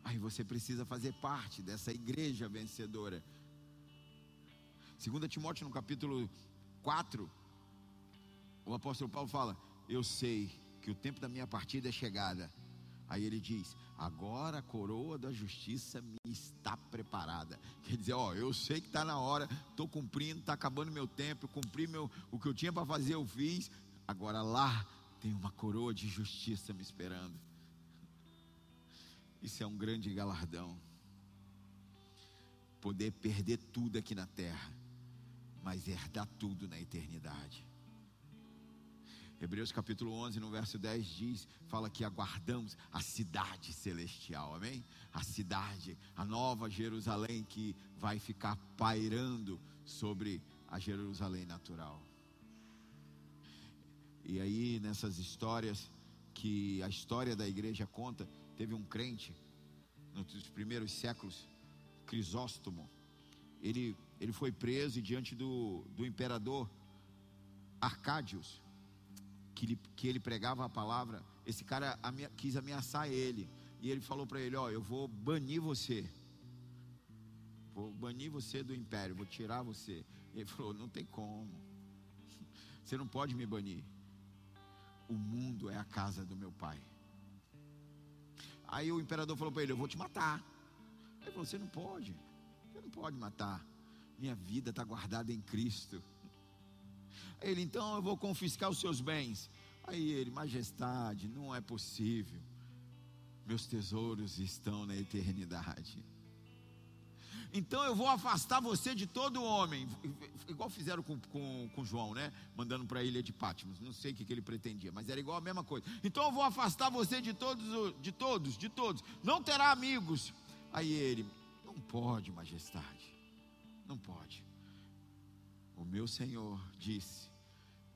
Aí você precisa fazer parte dessa igreja vencedora. 2 Timóteo no capítulo 4, o apóstolo Paulo fala: Eu sei que o tempo da minha partida é chegada Aí ele diz: Agora a coroa da justiça me está preparada. Quer dizer, ó, eu sei que está na hora, estou cumprindo, está acabando meu tempo, cumpri meu, o que eu tinha para fazer, eu fiz. Agora lá tem uma coroa de justiça me esperando. Isso é um grande galardão. Poder perder tudo aqui na terra, mas herdar tudo na eternidade. Hebreus capítulo 11, no verso 10 diz, fala que aguardamos a cidade celestial, amém? A cidade, a nova Jerusalém que vai ficar pairando sobre a Jerusalém natural. E aí nessas histórias que a história da igreja conta, teve um crente nos primeiros séculos, Crisóstomo. Ele, ele foi preso e diante do, do imperador Arcádios que que ele pregava a palavra, esse cara quis ameaçar ele. E ele falou para ele: Ó, eu vou banir você. Vou banir você do império, vou tirar você. Ele falou: Não tem como. Você não pode me banir. O mundo é a casa do meu pai. Aí o imperador falou para ele: Eu vou te matar. Ele falou: Você não pode. Você não pode matar. Minha vida está guardada em Cristo. Ele, então eu vou confiscar os seus bens. Aí ele, majestade, não é possível. Meus tesouros estão na eternidade. Então eu vou afastar você de todo homem, igual fizeram com, com, com João, né? Mandando para a ilha de Patmos. Não sei o que, que ele pretendia, mas era igual a mesma coisa. Então eu vou afastar você de todos, de todos, de todos. Não terá amigos. Aí ele, não pode, majestade, não pode. O meu Senhor disse: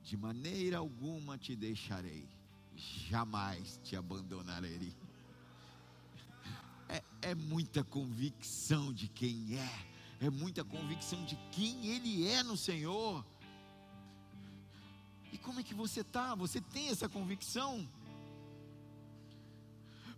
De maneira alguma te deixarei, jamais te abandonarei. É, é muita convicção de quem é, é muita convicção de quem Ele é no Senhor. E como é que você está? Você tem essa convicção?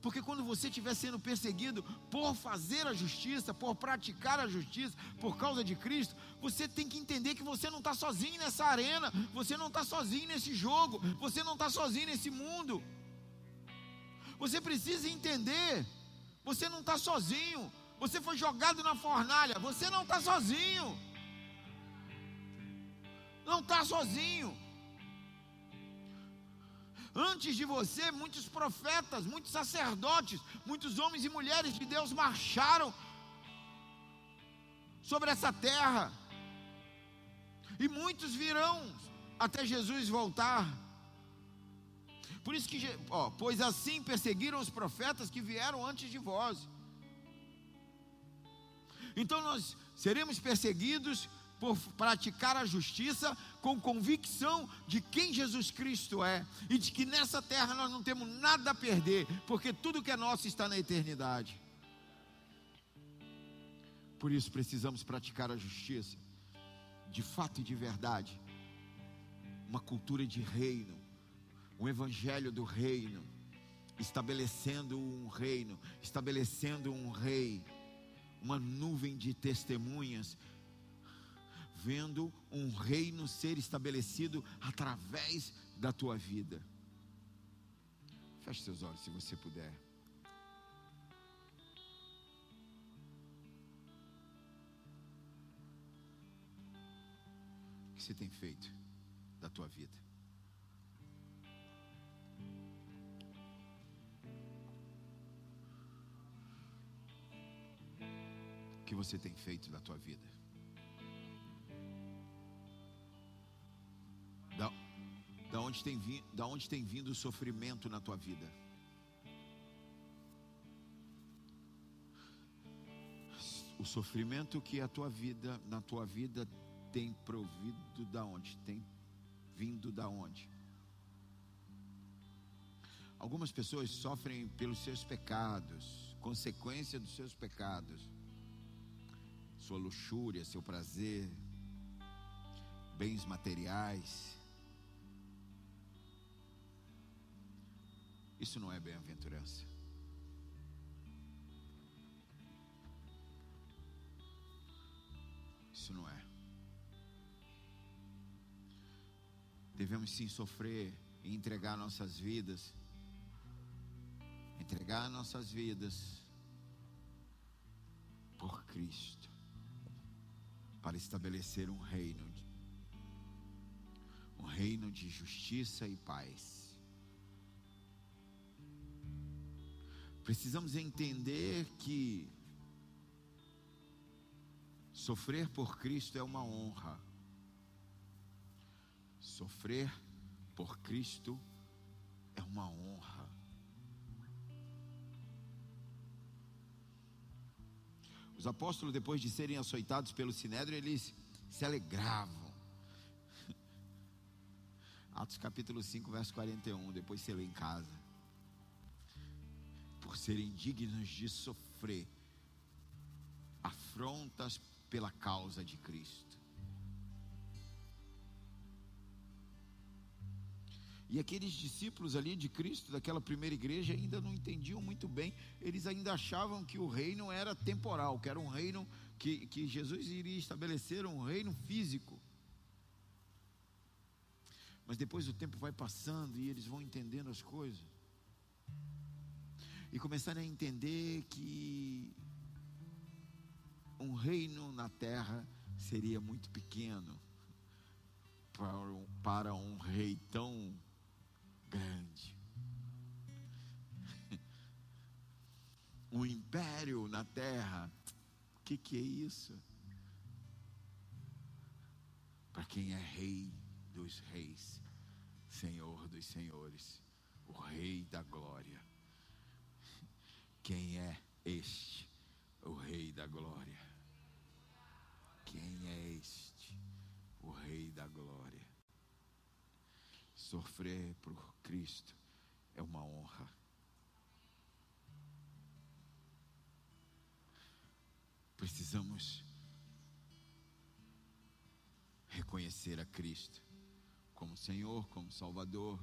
Porque quando você estiver sendo perseguido por fazer a justiça, por praticar a justiça, por causa de Cristo, você tem que entender que você não está sozinho nessa arena, você não está sozinho nesse jogo, você não está sozinho nesse mundo. Você precisa entender, você não está sozinho, você foi jogado na fornalha, você não está sozinho. Não está sozinho. Antes de você, muitos profetas, muitos sacerdotes, muitos homens e mulheres de Deus marcharam sobre essa terra. E muitos virão até Jesus voltar. Por isso que, ó, pois assim perseguiram os profetas que vieram antes de vós. Então nós seremos perseguidos por praticar a justiça com convicção de quem Jesus Cristo é e de que nessa terra nós não temos nada a perder, porque tudo que é nosso está na eternidade. Por isso precisamos praticar a justiça, de fato e de verdade, uma cultura de reino, um evangelho do reino, estabelecendo um reino, estabelecendo um rei, uma nuvem de testemunhas vendo um reino ser estabelecido através da tua vida. Feche seus olhos se você puder. O que você tem feito da tua vida? O que você tem feito da tua vida? Da onde tem, vi, da onde tem vindo o sofrimento na tua vida? O sofrimento que a tua vida, na tua vida tem provido da onde? Tem vindo da onde? Algumas pessoas sofrem pelos seus pecados, consequência dos seus pecados, sua luxúria, seu prazer, bens materiais. Isso não é bem-aventurança. Isso não é. Devemos sim sofrer e entregar nossas vidas. Entregar nossas vidas por Cristo. Para estabelecer um reino. Um reino de justiça e paz Precisamos entender que sofrer por Cristo é uma honra. Sofrer por Cristo é uma honra. Os apóstolos, depois de serem açoitados pelo sinédrio, eles se alegravam. Atos capítulo 5, verso 41, depois você lê em casa por serem dignos de sofrer afrontas pela causa de Cristo. E aqueles discípulos ali de Cristo, daquela primeira igreja, ainda não entendiam muito bem, eles ainda achavam que o reino era temporal, que era um reino que, que Jesus iria estabelecer, um reino físico. Mas depois o tempo vai passando e eles vão entendendo as coisas e começarem a entender que um reino na terra seria muito pequeno para um, para um rei tão grande. Um império na terra, o que, que é isso? Para quem é rei dos reis, senhor dos senhores, o rei da glória. Quem é este, o Rei da Glória? Quem é este, o Rei da Glória? Sofrer por Cristo é uma honra. Precisamos reconhecer a Cristo como Senhor, como Salvador,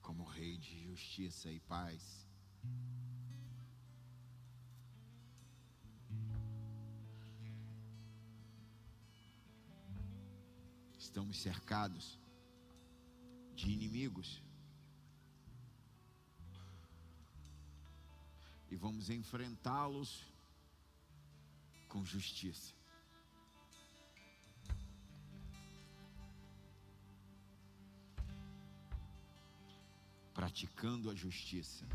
como Rei de justiça e paz Estamos cercados de inimigos. E vamos enfrentá-los com justiça. Praticando a justiça.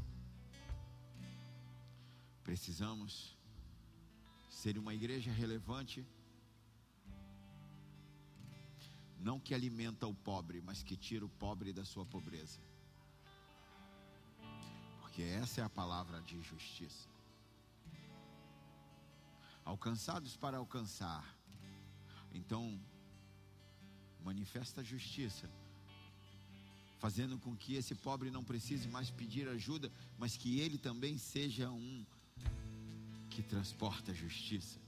Precisamos ser uma igreja relevante não que alimenta o pobre, mas que tira o pobre da sua pobreza. Porque essa é a palavra de justiça. Alcançados para alcançar. Então, manifesta a justiça, fazendo com que esse pobre não precise mais pedir ajuda, mas que ele também seja um que transporta a justiça.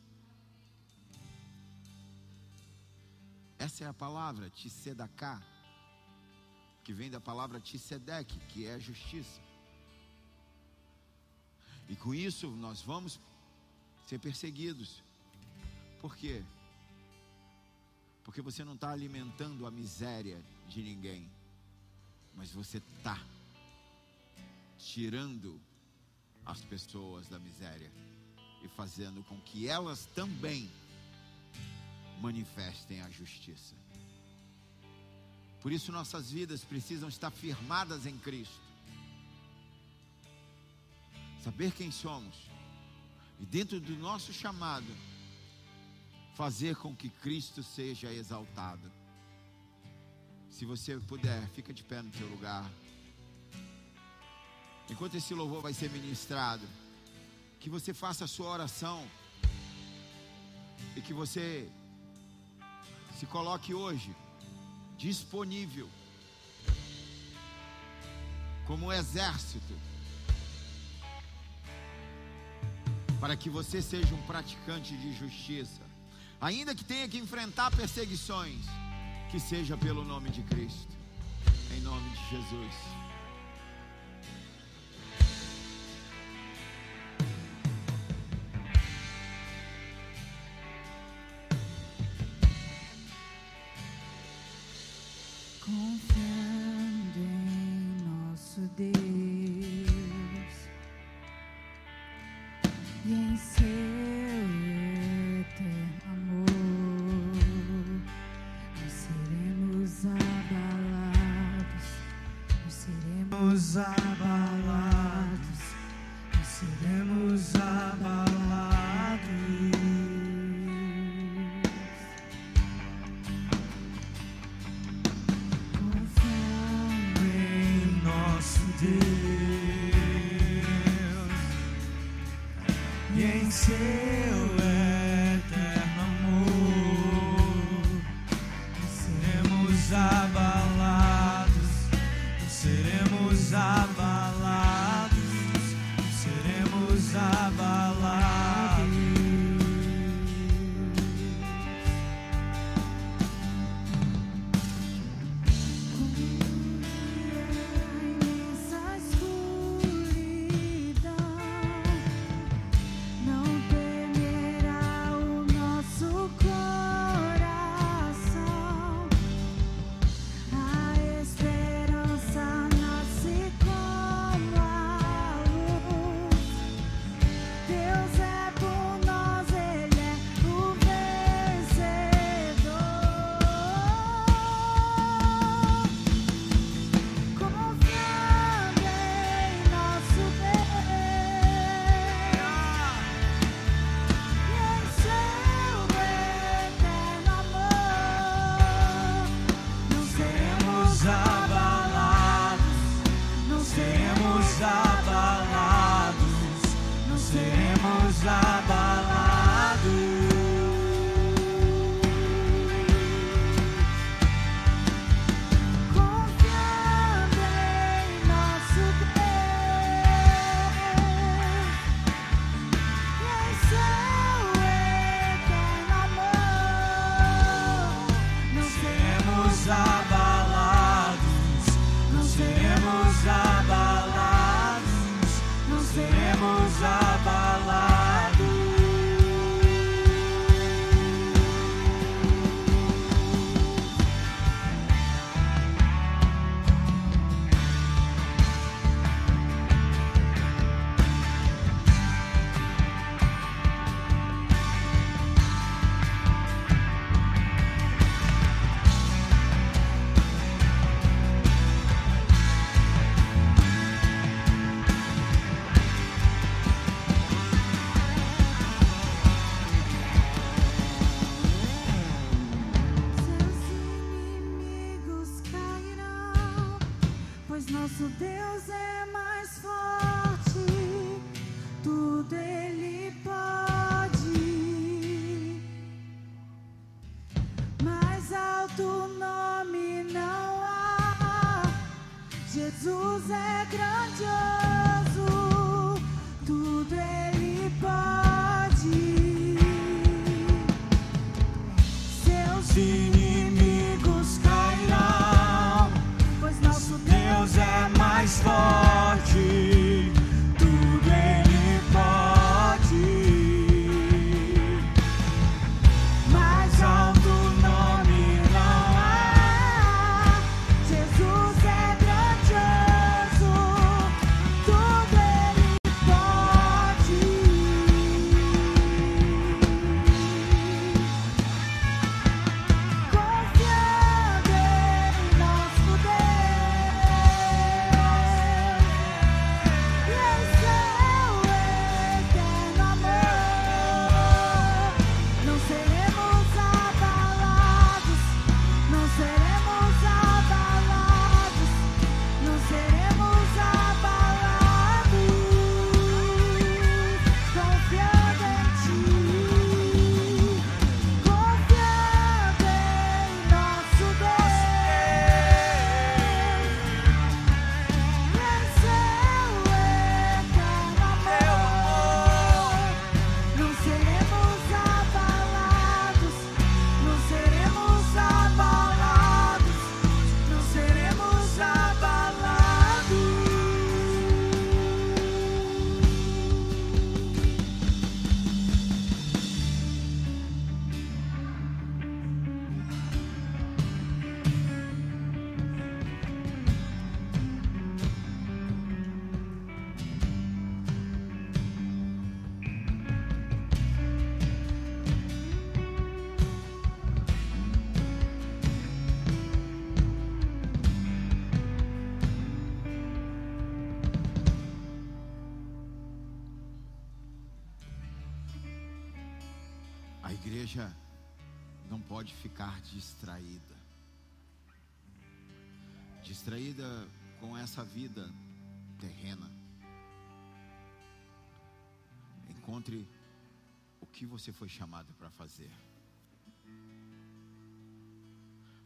Essa é a palavra, Tissedaká, que vem da palavra Tissedek, que é justiça. E com isso nós vamos ser perseguidos. Por quê? Porque você não está alimentando a miséria de ninguém, mas você está tirando as pessoas da miséria e fazendo com que elas também manifestem a justiça. Por isso, nossas vidas precisam estar firmadas em Cristo. Saber quem somos e, dentro do nosso chamado, fazer com que Cristo seja exaltado. Se você puder, fica de pé no seu lugar. Enquanto esse louvor vai ser ministrado, que você faça a sua oração e que você se coloque hoje disponível como um exército para que você seja um praticante de justiça, ainda que tenha que enfrentar perseguições, que seja pelo nome de Cristo, em nome de Jesus. Jesus igreja não pode ficar distraída. Distraída com essa vida terrena. Encontre o que você foi chamado para fazer.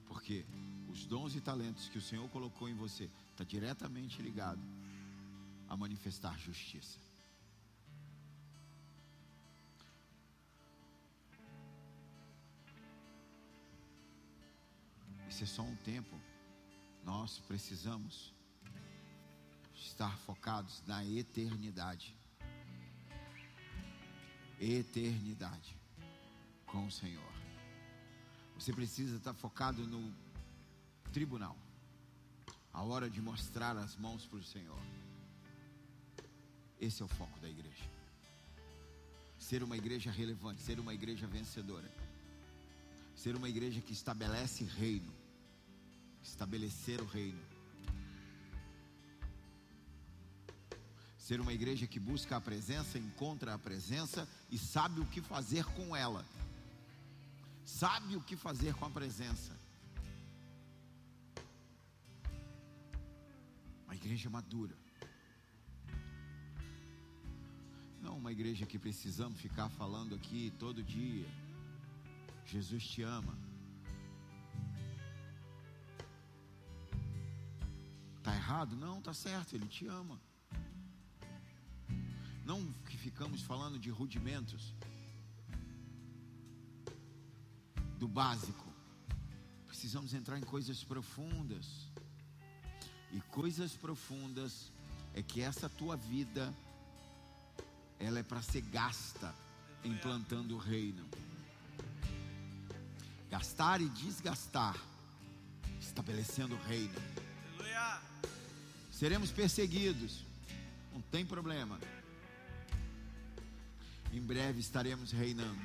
Porque os dons e talentos que o Senhor colocou em você está diretamente ligado a manifestar justiça. É só um tempo. Nós precisamos estar focados na eternidade. Eternidade com o Senhor. Você precisa estar focado no tribunal. A hora de mostrar as mãos para o Senhor. Esse é o foco da igreja. Ser uma igreja relevante, ser uma igreja vencedora. Ser uma igreja que estabelece reino. Estabelecer o reino. Ser uma igreja que busca a presença, encontra a presença e sabe o que fazer com ela. Sabe o que fazer com a presença. Uma igreja madura. Não uma igreja que precisamos ficar falando aqui todo dia. Jesus te ama. Errado? Não, tá certo, ele te ama. Não que ficamos falando de rudimentos do básico. Precisamos entrar em coisas profundas. E coisas profundas é que essa tua vida ela é para ser gasta implantando o reino. Gastar e desgastar, estabelecendo o reino. Aleluia. Seremos perseguidos, não tem problema. Em breve estaremos reinando.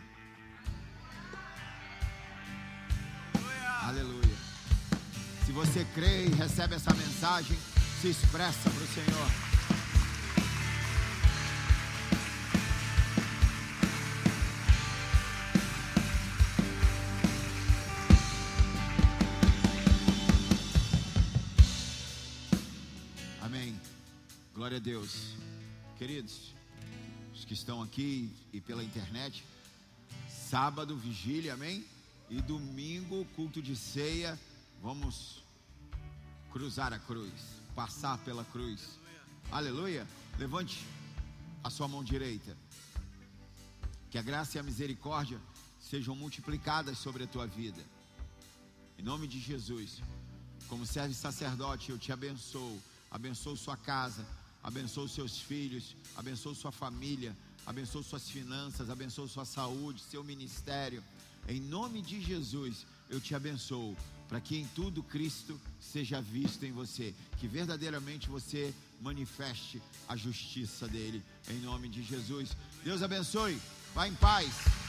Aleluia. Se você crê e recebe essa mensagem, se expressa para o Senhor. Deus. Queridos, os que estão aqui e pela internet, sábado, vigília, amém? E domingo, culto de ceia, vamos cruzar a cruz. passar pela cruz. Aleluia. Levante a sua mão direita. Que a graça e a misericórdia sejam multiplicadas sobre a tua vida. Em nome de Jesus. Como servo sacerdote, eu te abençoo. Abençoo sua casa, abençoo seus filhos, abençoo sua família, abençoo suas finanças, abençoo sua saúde, seu ministério. Em nome de Jesus, eu te abençoo, para que em tudo Cristo seja visto em você, que verdadeiramente você manifeste a justiça dele, em nome de Jesus. Deus abençoe, vá em paz.